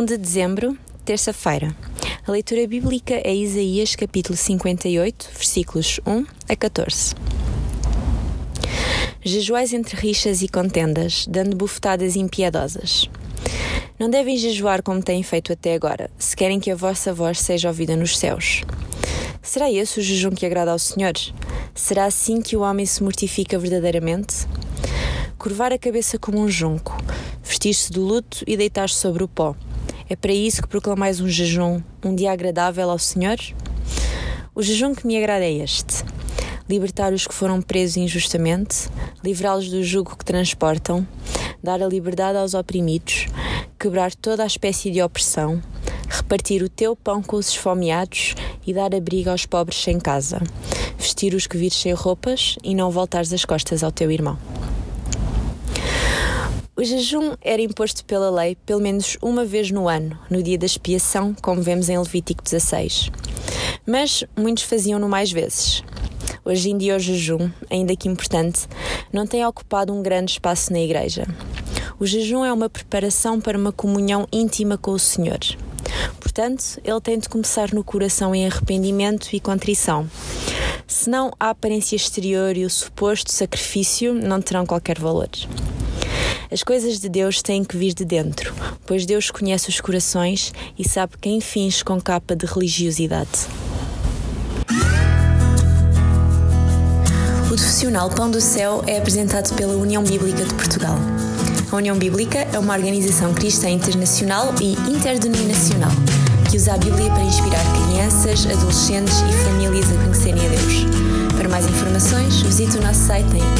1 de dezembro, terça-feira. A leitura bíblica é Isaías capítulo 58, versículos 1 a 14. Jejuais entre rixas e contendas, dando bufetadas impiedosas. Não devem jejuar como têm feito até agora, se querem que a vossa voz seja ouvida nos céus. Será esse o jejum que agrada ao Senhor? Será assim que o homem se mortifica verdadeiramente? Curvar a cabeça como um junco, vestir-se do luto e deitar-se sobre o pó é para isso que proclamais um jejum, um dia agradável ao Senhor? O jejum que me agrada é este: libertar os que foram presos injustamente, livrá-los do jugo que transportam, dar a liberdade aos oprimidos, quebrar toda a espécie de opressão, repartir o teu pão com os esfomeados e dar abrigo aos pobres sem casa, vestir os que vires sem roupas e não voltares as costas ao teu irmão. O jejum era imposto pela lei pelo menos uma vez no ano, no dia da expiação, como vemos em Levítico 16. Mas muitos faziam-no mais vezes. Hoje em dia, o jejum, ainda que importante, não tem ocupado um grande espaço na Igreja. O jejum é uma preparação para uma comunhão íntima com o Senhor. Portanto, ele tem de começar no coração em arrependimento e contrição. Senão, a aparência exterior e o suposto sacrifício não terão qualquer valor. As coisas de Deus têm que vir de dentro, pois Deus conhece os corações e sabe quem finge com capa de religiosidade. O profissional Pão do Céu é apresentado pela União Bíblica de Portugal. A União Bíblica é uma organização cristã internacional e interdenominacional que usa a Bíblia para inspirar crianças, adolescentes e famílias a conhecerem a Deus. Para mais informações, visite o nosso site em